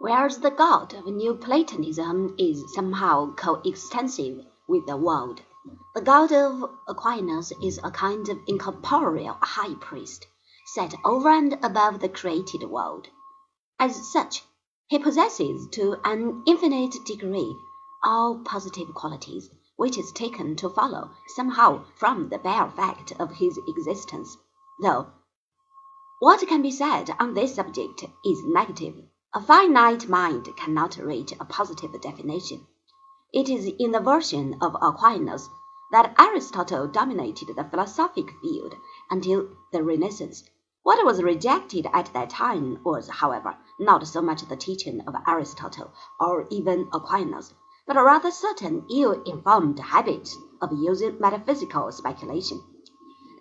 whereas the God of Neoplatonism is somehow coextensive with the world. The God of Aquinas is a kind of incorporeal high priest, set over and above the created world. As such, he possesses to an infinite degree all positive qualities, which is taken to follow somehow from the bare fact of his existence, though what can be said on this subject is negative. A finite mind cannot reach a positive definition. It is in the version of Aquinas that Aristotle dominated the philosophic field until the Renaissance. What was rejected at that time was, however, not so much the teaching of Aristotle or even Aquinas, but rather certain ill-informed habits of using metaphysical speculation.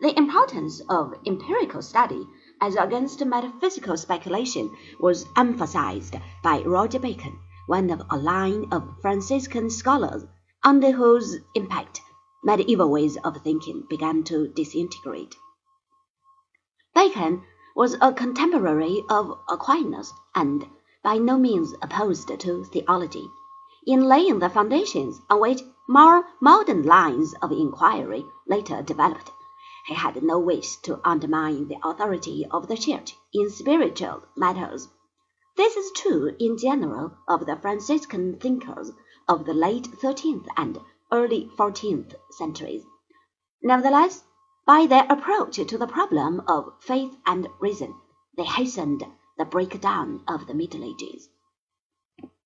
The importance of empirical study as against metaphysical speculation was emphasized by Roger Bacon, one of a line of Franciscan scholars under whose impact medieval ways of thinking began to disintegrate. Bacon was a contemporary of Aquinas and by no means opposed to theology. In laying the foundations on which more modern lines of inquiry later developed, he had no wish to undermine the authority of the Church in spiritual matters. This is true in general of the Franciscan thinkers of the late thirteenth and early fourteenth centuries. Nevertheless, by their approach to the problem of faith and reason, they hastened the breakdown of the Middle Ages.